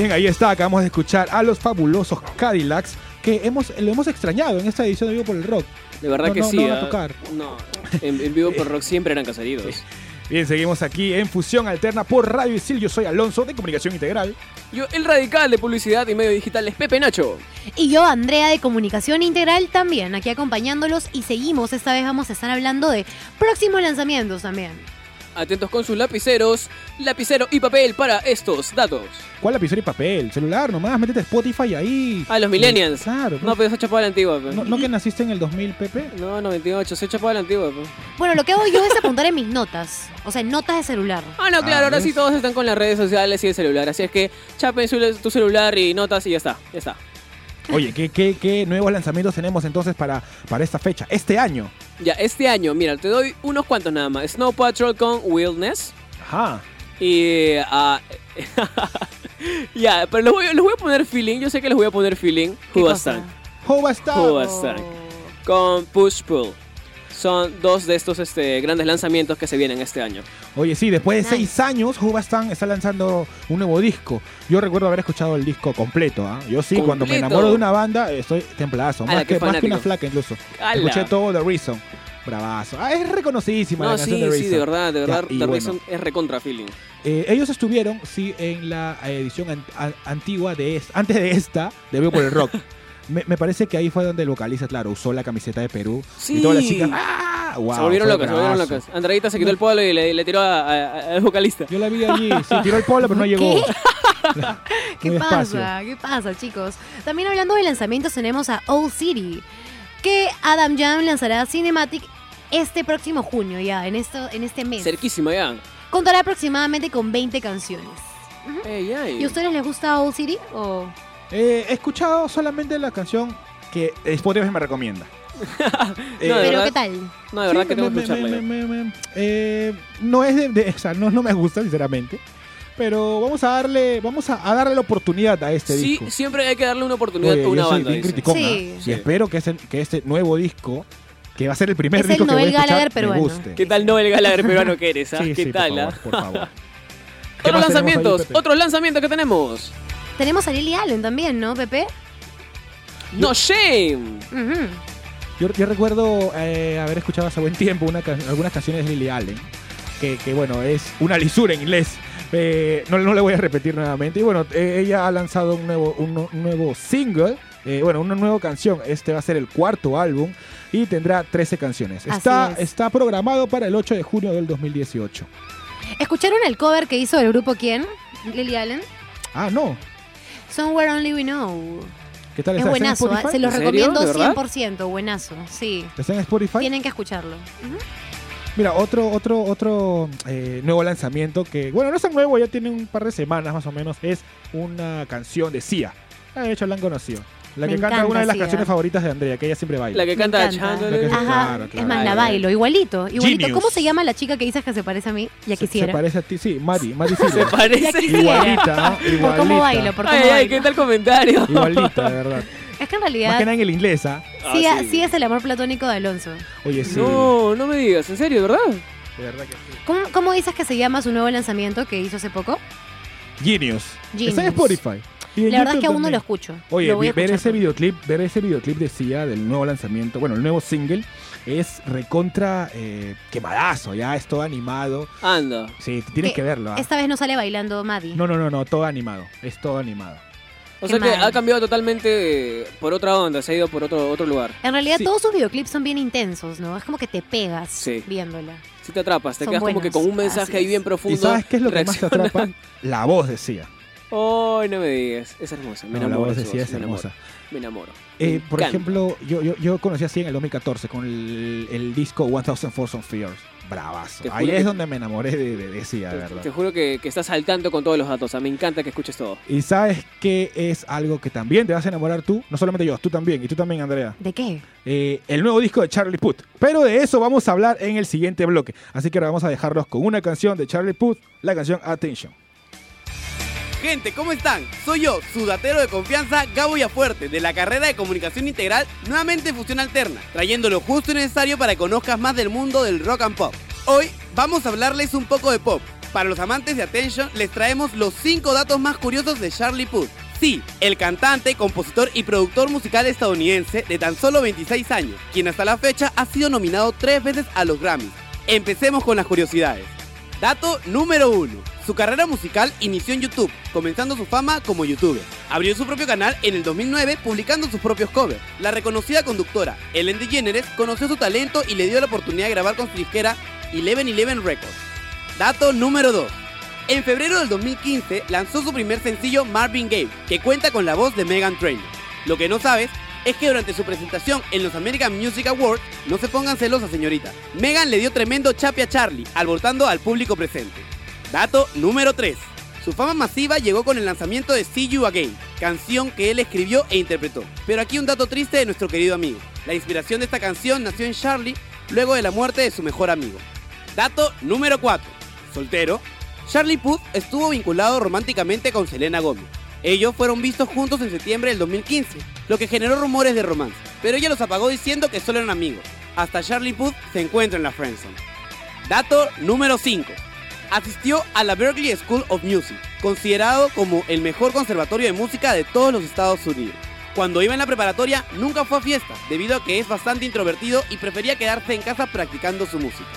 bien, ahí está, acabamos de escuchar a los fabulosos Cadillacs que hemos, lo hemos extrañado en esta edición de Vivo por el Rock. De verdad No, que no, sí. no van a ah, tocar. No, en, en vivo por rock siempre eran casaridos. (laughs) Bien, seguimos aquí en Fusión Alterna por Radio Isil. Yo soy Alonso de Comunicación Integral. Yo, el radical de publicidad y medios digitales, Pepe Nacho. Y yo, Andrea de Comunicación Integral, también aquí acompañándolos y seguimos. Esta vez vamos a estar hablando de próximos lanzamientos también. Atentos con sus lapiceros, lapicero y papel para estos datos. ¿Cuál lapicero y papel? Celular nomás, métete Spotify ahí. Ah, los millennials. Claro. No, pero esa chapada la antigua. pe. ¿No, no que naciste en el 2000, Pepe? No, 98, soy chapada la antigua. pe. Bueno, lo que hago yo es apuntar en mis notas. O sea, en notas de celular. Ah, no, claro, Ah, ahora ¿ves? sí todos están con las redes sociales y el celular. Así es que chapen su- tu celular y notas y ya está, ya está. Oye, ¿qué, qué, qué nuevos lanzamientos tenemos entonces para, para esta fecha? Este año. Ya, este año, mira, te doy unos cuantos nada más. Snow Patrol con Wildness. Ajá. Y. ah, (laughs) ya, pero les voy, les voy a poner feeling. Yo sé que les voy a poner feeling. Hobastan. Who Stank. Con Push Pull. Son dos de estos este, grandes lanzamientos que se vienen este año. Oye, sí, después de Nice. seis años, Hubastan está lanzando un nuevo disco. Yo recuerdo haber escuchado el disco completo. ¿ah? Yo sí, cuando me enamoro de una banda, estoy templazo. Ala, Más, que, más que una flaca incluso. Escuché todo The Reason. Bravazo. Ah, es reconocidísima la canción de sí, Reason. de verdad, de verdad. The bueno, Reason es recontra feeling. eh, ellos estuvieron, sí, en la edición an- an- antigua de esta, antes de esta, de Vivo por el Rock. (laughs) Me, me parece que ahí fue donde el vocalista, claro, usó la camiseta de Perú. Sí. Y todas las chicas, ¡ah! Wow, se volvieron locas, se volvieron locas. Andreita se quitó el polo y le, le tiró al vocalista. Yo la vi allí, sí, tiró el polo, pero no (laughs) llegó. (laughs) ¿Qué Muy pasa? ¿Qué pasa, chicos? También hablando de lanzamientos, tenemos a Old City, que Adam Jam lanzará Cinematic este próximo junio, ya, en, esto, en este mes. Cerquísima ya. Contará aproximadamente con 20 canciones. ¿Y a ustedes les gusta Old City? O... Eh, he escuchado solamente la canción que Spotify me recomienda. (laughs) Eh, No, de ¿Pero verdad. qué tal? No, de verdad sí, que tengo me- que escucharla. me- ya. me- me- me- eh, no es de, de- o sea, no, no me gusta, sinceramente. Pero vamos a darle, vamos a, a darle la oportunidad a este Sí, disco. siempre hay que darle una oportunidad Oye, a una yo soy banda. bien dice. criticón, Sí. ¿ah? Sí. Y espero que, ese- que este nuevo disco, que va a ser el primer Es el disco que voy a Noel escuchar, Gallagher me peruano. guste. ¿Qué tal Noel Gallagher peruano que eres? ah? Sí, ¿Qué sí, tal? por ah? favor, por favor. (laughs) ¿Qué Otros lanzamientos, otros lanzamientos que tenemos. Tenemos a Lily Allen también, ¿no, Pepe? No Shame. Yo, yo recuerdo eh, haber escuchado hace buen tiempo una algunas canciones de Lily Allen, que, que, bueno, es una lisura en inglés. Eh, no, no le voy a repetir nuevamente. Y bueno, eh, ella ha lanzado un nuevo, un, un nuevo single, eh, bueno, una nueva canción. Este va a ser el cuarto álbum y tendrá 13 canciones. Así Está, es. está programado para el 8 de junio del 2018. ¿Escucharon el cover que hizo el grupo quién? Lily Allen. Ah, no. Somewhere Only We Know. ¿Qué tal Es buenazo, se los recomiendo ¿De verdad? 100%, buenazo, sí. ¿Está en Spotify? Tienen que escucharlo. Mira, otro, otro, otro eh, nuevo lanzamiento que, bueno, no es tan nuevo, ya tiene un par de semanas más o menos, es una canción de Sia. Ah, De hecho, la han conocido. La Me que canta encanta una de las Sia. canciones favoritas de Andrea, que ella siempre baila. La que Me canta encanta. Chandler. La que- Ajá, Claro, es más, la bailo, igualito, igualito. Genius. ¿Cómo se llama la chica que dices que se parece a mí? Ya Se- Se, quisiera. parece a ti, sí, Mari, Mari (laughs) Se Silva. Ya parece. quisiera. Igualita, igualita. Por cómo bailo, por cómo Ay, ay, bailo. ¿qué tal comentario? Igualita, de verdad. (laughs) Es que en Más realidad que nada en el inglés, ¿ah? Ah, sí, sí. sí es el amor platónico de Alonso. Oye, sí. No, no me digas, ¿en serio, verdad? De verdad que sí. ¿Cómo, cómo dices que se llama su nuevo lanzamiento que hizo hace poco? Genius. Genius. Está en Spotify. La verdad es que aún no lo escucho. Oye, Lo voy a vi- ver ese videoclip, ver ese videoclip de Sia del nuevo lanzamiento, bueno, el nuevo single, es recontra eh, quemadazo, ya es todo animado. Anda. Sí, tienes Que que verlo. ¿ah? Esta vez no sale bailando Maddie. No, no, no, no, todo animado. Es todo animado. O Qué sea que ha cambiado totalmente eh, por otra onda, se ha ido por otro, otro lugar. En realidad Sí. todos sus videoclips son bien intensos, ¿no? Es como que te pegas Sí. viéndola. Si te atrapas, te Son quedas como que con un mensaje así ahí bien profundo. ¿Y sabes qué es lo que más te reacciona. atrapa? (laughs) La voz de Ay, no me digas. Es hermosa. Me No, la enamoro. voz de es me enamoro, hermosa. Me enamoro. Eh, Me por encanta. ejemplo, yo, yo, yo conocí a Sia en el 2014 con el, el disco 1000 Force of Fears. Bravazo. Ahí es que- donde me enamoré de, de, de Sia, de Te, verdad. te juro que, que estás al tanto con todos los datos. O sea, me encanta que escuches todo. Y sabes que es algo que también te vas a enamorar tú, no solamente yo, tú también, y tú también, Andrea. ¿De qué? Eh, el nuevo disco de Charlie Puth. Pero de eso vamos a hablar en el siguiente bloque. Así que ahora vamos a dejarlos con una canción de Charlie Puth, la canción Attention. Gente, ¿cómo están? Soy yo, su datero de confianza, Gabo Fuerte, de la carrera de Comunicación Integral, nuevamente en Fusión Alterna, trayendo lo justo y necesario para que conozcas más del mundo del rock and pop. Hoy vamos a hablarles un poco de pop. Para los amantes de Attention, les traemos los 5 datos más curiosos de Charlie Puth. Sí, el cantante, compositor y productor musical estadounidense de tan solo 26 años, quien hasta la fecha ha sido nominado tres veces a los Grammys. Empecemos con las curiosidades. Dato número 1. Su carrera musical inició en YouTube, comenzando su fama como youtuber. Abrió su propio canal en el 2009 publicando sus propios covers. La reconocida conductora Ellen DeGeneres conoció su talento y le dio la oportunidad de grabar con su disquera Eleven Eleven Records. Dato número 2. En febrero del 2015 lanzó su primer sencillo Marvin Gaye, que cuenta con la voz de Megan Trainor. Lo que no sabes es que durante su presentación en los American Music Awards, no se pongan celosas señorita, Megan le dio tremendo chape a Charlie, alborotando al público presente. Dato número 3. Su fama masiva llegó con el lanzamiento de See You Again, canción que él escribió e interpretó. Pero aquí un dato triste de nuestro querido amigo. La inspiración de esta canción nació en Charlie luego de la muerte de su mejor amigo. Dato número 4. Soltero. Charlie Puth estuvo vinculado románticamente con Selena Gomez. Ellos fueron vistos juntos en septiembre del 2015, lo que generó rumores de romance, pero ella los apagó diciendo que solo eran amigos. Hasta Charlie Puth se encuentra en la friendzone. Dato número 5. Asistió a la Berklee School of Music, considerado como el mejor conservatorio de música de todos los Estados Unidos. Cuando iba en la preparatoria nunca fue a fiestas, debido a que es bastante introvertido y prefería quedarse en casa practicando su música.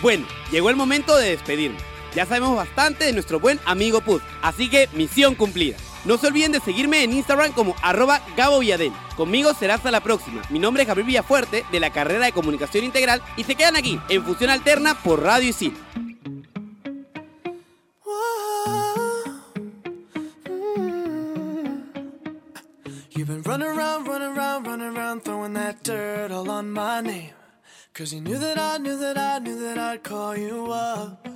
Bueno, llegó el momento de despedirme. Ya sabemos bastante de nuestro buen amigo Put, así que misión cumplida. No se olviden de seguirme en Instagram como arroba Gabo Villadel. Conmigo será hasta la próxima. Mi nombre es Gabriel Villafuerte de la carrera de Comunicación Integral y se quedan aquí en Fusión Alterna por Radio Isil. You've been running around, running around, running around, throwing that dirt all on my name. Cause you knew that I knew that I knew that I'd call you up.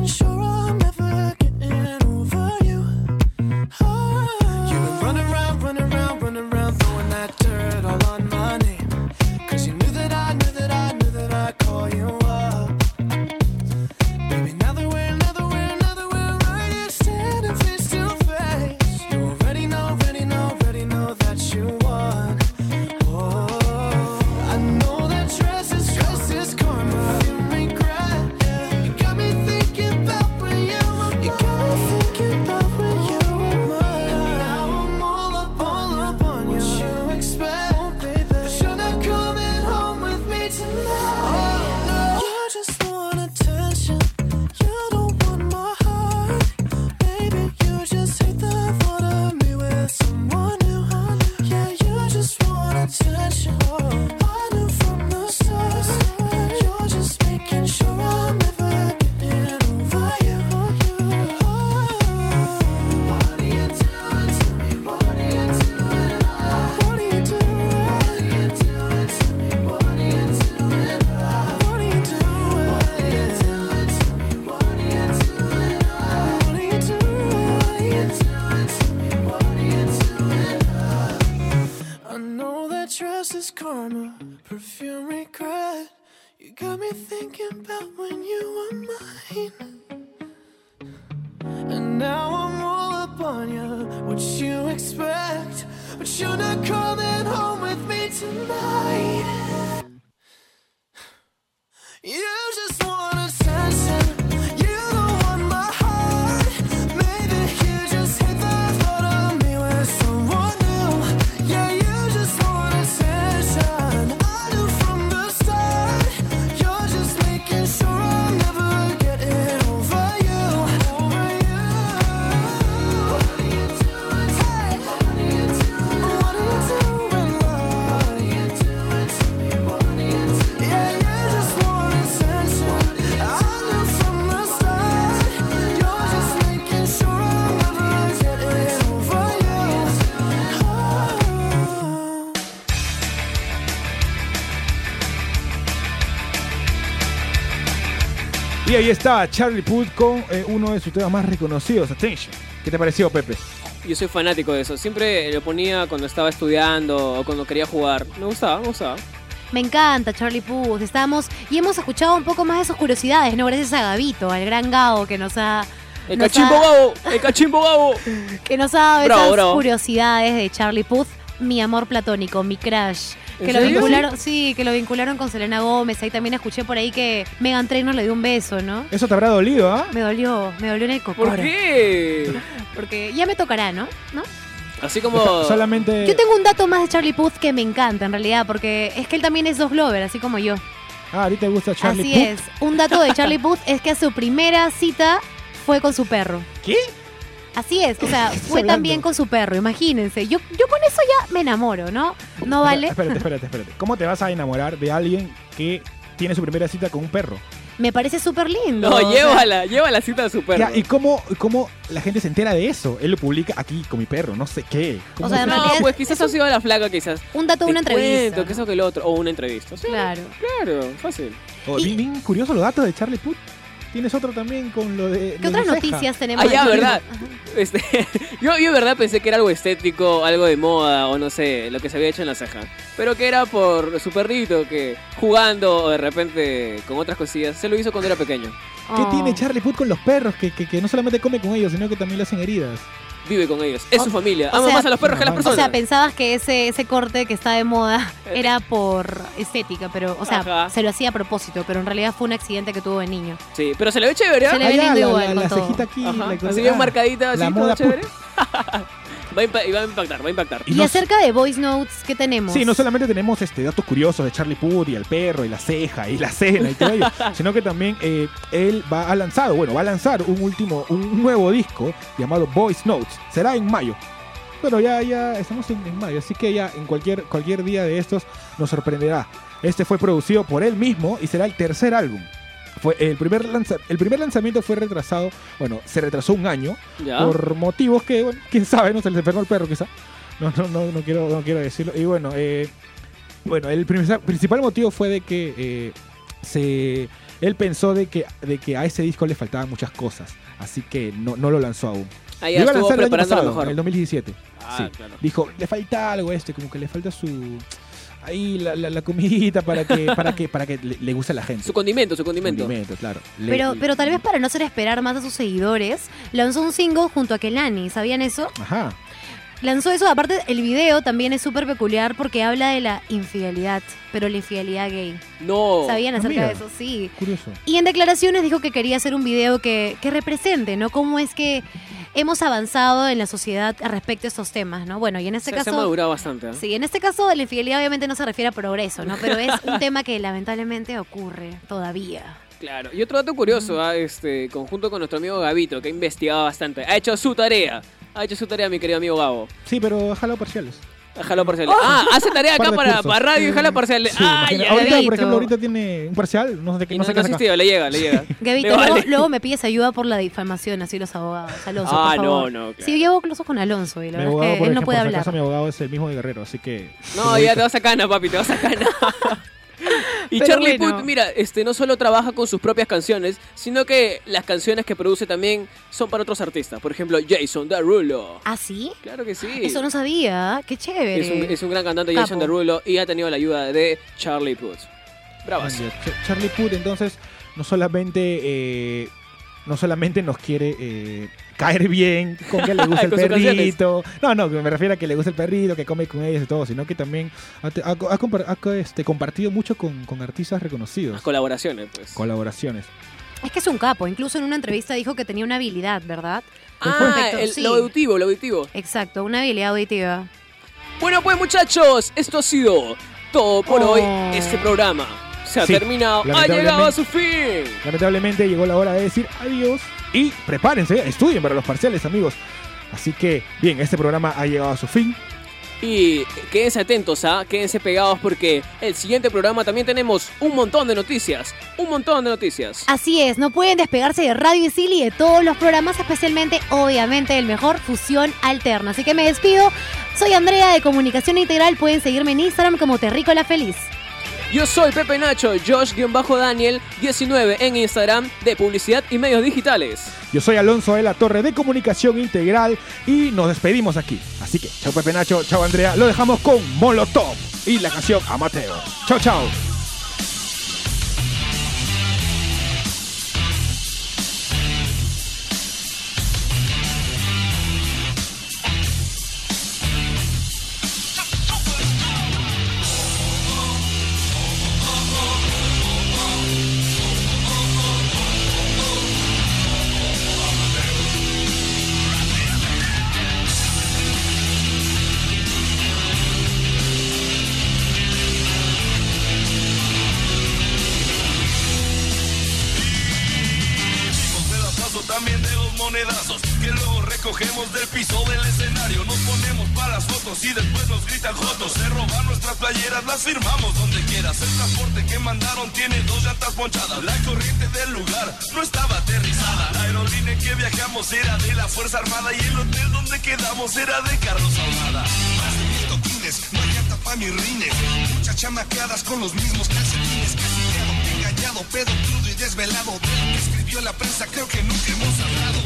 está Charlie Puth con eh, uno de sus temas más reconocidos, Attention. ¿Qué te pareció, Pepe? Yo soy fanático de eso. Siempre lo ponía cuando estaba estudiando o cuando quería jugar. Me gustaba, me gustaba. Me encanta Charlie Puth. Estamos y hemos escuchado un poco más de sus curiosidades, ¿no? Gracias a Gabito, al gran Gabo que nos ha. El nos cachimbo ha- Gabo, (laughs) el cachimbo Gabo. que nos ha dado Bravo, esas bravo. curiosidades de Charlie Puth, mi amor platónico, mi crush. ¿En Que lo vincularon, sí, que lo vincularon con Selena Gómez. Ahí también escuché por ahí que Megan Trainor le dio un beso, ¿no? Eso te habrá dolido, ¿ah? Me dolió, me dolió en el cocoro. ¿Por qué? Porque ya me tocará, ¿no? ¿No? Así como. Solamente. Yo tengo un dato más de Charlie Puth que me encanta en realidad, porque es que él también es dos Glover, así como yo. Ah, a ti te gusta Charlie así Puth. es. Un dato de Charlie (laughs) Puth es que su primera cita fue con su perro. ¿Qué? Así es, o sea, (laughs) fue hablando? también con su perro, imagínense. Yo, yo con eso ya me enamoro, ¿no? No vale. Espérate, (laughs) espérate, espérate. ¿Cómo te vas a enamorar de alguien que tiene su primera cita con un perro? Me parece súper lindo. No, o sea, llévala, lleva la cita de su perro. Ya, ¿Y cómo, cómo la gente se entera de eso? Él lo publica aquí con mi perro, no sé qué. ¿Cómo O sea, no, realidad pues quizás ha sido la flaca, quizás. Un dato de una entrevista. cuento, que eso que el otro. O una entrevista. Sí, Claro. Claro, fácil. Oh, bien, bien curioso los datos de Charlie Puth. Tienes otro también con lo de. ¿Qué lo de otras ceja. noticias tenemos? Ah, ya, ¿verdad? Este, (laughs) yo, yo, verdad, pensé que era algo estético, algo de moda, o no sé, lo que se había hecho en la ceja. Pero que era por su perrito, que jugando o de repente con otras cosillas, se lo hizo cuando era pequeño. ¿Qué Oh. tiene Charlie Puth con los perros? Que, que, que no solamente come con ellos, sino que también le hacen heridas. Vive con ellos, es O- su familia. Ama sea- más a los perros que a las O O personas. sea, pensabas que ese, ese corte que está de moda (laughs) era por estética, pero, o sea, Ajá. se lo hacía a propósito, pero en realidad fue un accidente que tuvo de niño. sí, pero se le ve chévere, ¿ah? Se le ve lindo la, igual la- con la todo. cejita aquí. Ajá, la- así bien marcadita, así, la todo moda chévere. (laughs) va, a y va a impactar, va a impactar. Y Y, no- acerca de Voice Notes, ¿qué tenemos? Sí, no solamente tenemos este datos curiosos de Charlie Puth y el perro y la ceja y la cena y todo ello, (laughs) sino que también eh, él va a lanzado, bueno, va a lanzar un último, un nuevo disco llamado Voice Notes. Será en mayo. Bueno, ya, ya estamos en, en mayo, así que ya en cualquier, cualquier día de estos nos sorprenderá. Este fue producido por él mismo y será el tercer álbum. Fue el primer lanza- el primer lanzamiento fue retrasado, bueno, se retrasó un año Ya. por motivos que, bueno, quién sabe, no se les enfermó el perro quizá. No, no, no, no quiero, no quiero decirlo. Y bueno, eh, bueno, el prim- principal motivo fue de que eh, se, él pensó de que, de que a ese disco le faltaban muchas cosas, así que no, no lo lanzó aún. Ahí iba a lanzar el año pasado, mejor. en el 2017. Ah, sí. claro. Dijo, le falta algo a este, como que le falta su ahí la, la, la comidita para que para que para que le, le guste a la gente. Su condimento, su condimento. Condimento, claro. Le- Pero, le- pero tal vez para no hacer esperar más a sus seguidores, lanzó un single junto a Kelani. ¿Sabían eso? Ajá. Lanzó eso, aparte el video también es súper peculiar porque habla de la infidelidad, pero la infidelidad gay. No. ¿Sabían Ah, acerca de eso? Sí. Curioso. Y en declaraciones dijo que quería hacer un video que, que represente, ¿no? Cómo es que hemos avanzado en la sociedad respecto a estos temas, ¿no? Bueno, y en este se, se ha caso... madurado bastante. ¿eh? Sí, en este caso la infidelidad obviamente no se refiere a progreso, ¿no? Pero es un (laughs) tema que lamentablemente ocurre todavía. Claro. Y otro dato curioso, ¿ah? este, conjunto con nuestro amigo Gabito, que ha investigado bastante. Ha hecho su tarea. Ha hecho su tarea, mi querido amigo Gabo. Sí, pero jalado parciales. Jala parciales. Ah, hace tarea acá para, para radio y jala parciales. Sí, ah, ya, ahorita, por ejemplo, ahorita tiene un parcial, no sé qué, no no, sé no qué ha saca. asistido, le llega, le llega. (laughs) Gabito, Le luego, vale. luego me pides ayuda por la difamación, así los abogados. Alonso, Ah, por no, favor. no, claro. Sí, llevo incluso con Alonso y la Mi verdad abogado, es que él no puede por hablar. acaso, mi abogado es el mismo de Guerrero, así que... No, ya te vas a cana, papi, te vas a cana. (laughs) Y Pero Charlie bueno. Puth, mira, este no solo trabaja con sus propias canciones, sino que las canciones que produce también son para otros artistas. Por ejemplo, Jason Derulo. ¿Ah, sí? Claro que sí. Eso no sabía. Qué chévere. es, un, es un gran cantante, Capo. Jason Derulo, y ha tenido la ayuda de Charlie Puth. Bravas. Ch- Charlie Puth, entonces, no solamente, eh, no solamente nos quiere eh, caer bien con que le gusta el perrito. No, no, me refiero a que le gusta el perrito, que come con ellos y todo, sino que también ha, te- ha- ha compar- ha, este, compartido mucho con, con artistas Las reconocidos. colaboraciones, pues. Colaboraciones. Es que es un capo. Incluso en una entrevista dijo que tenía una habilidad, ¿verdad? ah, el, sí. lo auditivo, lo auditivo. Exacto, una habilidad auditiva. Bueno, pues muchachos, esto ha sido todo por Oh. hoy. Este programa se ha Sí, terminado, ha llegado a su fin. Lamentablemente llegó la hora de decir adiós y prepárense, estudien para los parciales, amigos. Así que, bien, este programa ha llegado a su fin. Y quédense atentos, ¿ah? Quédense pegados porque el siguiente programa también tenemos un montón de noticias. Un montón de noticias. Así es, no pueden despegarse de Radio Isil y de todos los programas, especialmente, obviamente, el mejor Fusión Alterna. Así que me despido. Soy Andrea de Comunicación Integral. Pueden seguirme en Instagram como Terrícola Feliz. Yo soy Pepe Nacho, Josh-Daniel19 en Instagram de Publicidad y Medios Digitales. Yo soy Alonso de la Torre de Comunicación Integral y nos despedimos aquí. Así que, chao Pepe Nacho, chao Andrea, lo dejamos con Molotov y la canción Amateo. Chao, chao. Mandaron tiene dos llantas ponchadas. La corriente del lugar no estaba aterrizada. La aerolínea que viajamos era de la Fuerza Armada y el hotel donde quedamos era de Carlos Ahumada. Más de mil toquines, no hay llanta pa' mis rines. Muchas chamaqueadas con los mismos calcetines. Casillado, engañado, pedo crudo y desvelado. De lo que escribió la prensa creo que nunca hemos hablado.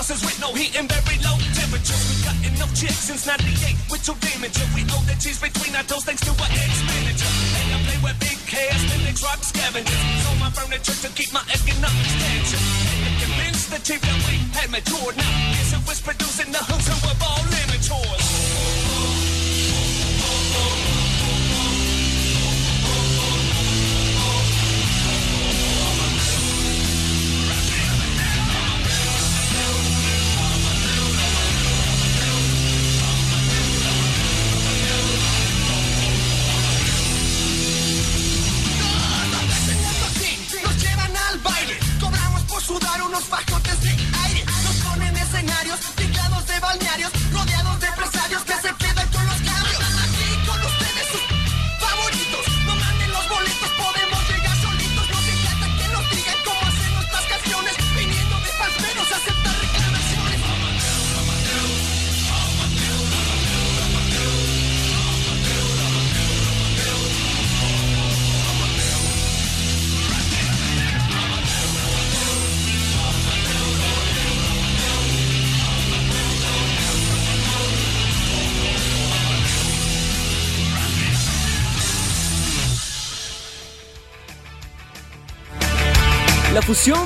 Buses with no heat and very low temperatures. We got enough chicks since 98 with two damage. We know the cheese between our toes thanks to our ex-manager. And I play with big cash, mimics rock scavengers. So my furniture to keep my economic expansion. And to convince the chief that we had matured. Now, guess who was producing the hooks and we're all amateurs.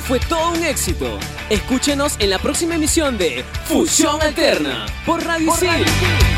Fue todo un éxito. Escúchenos en la próxima emisión de Fusión Alterna por Radio Isil.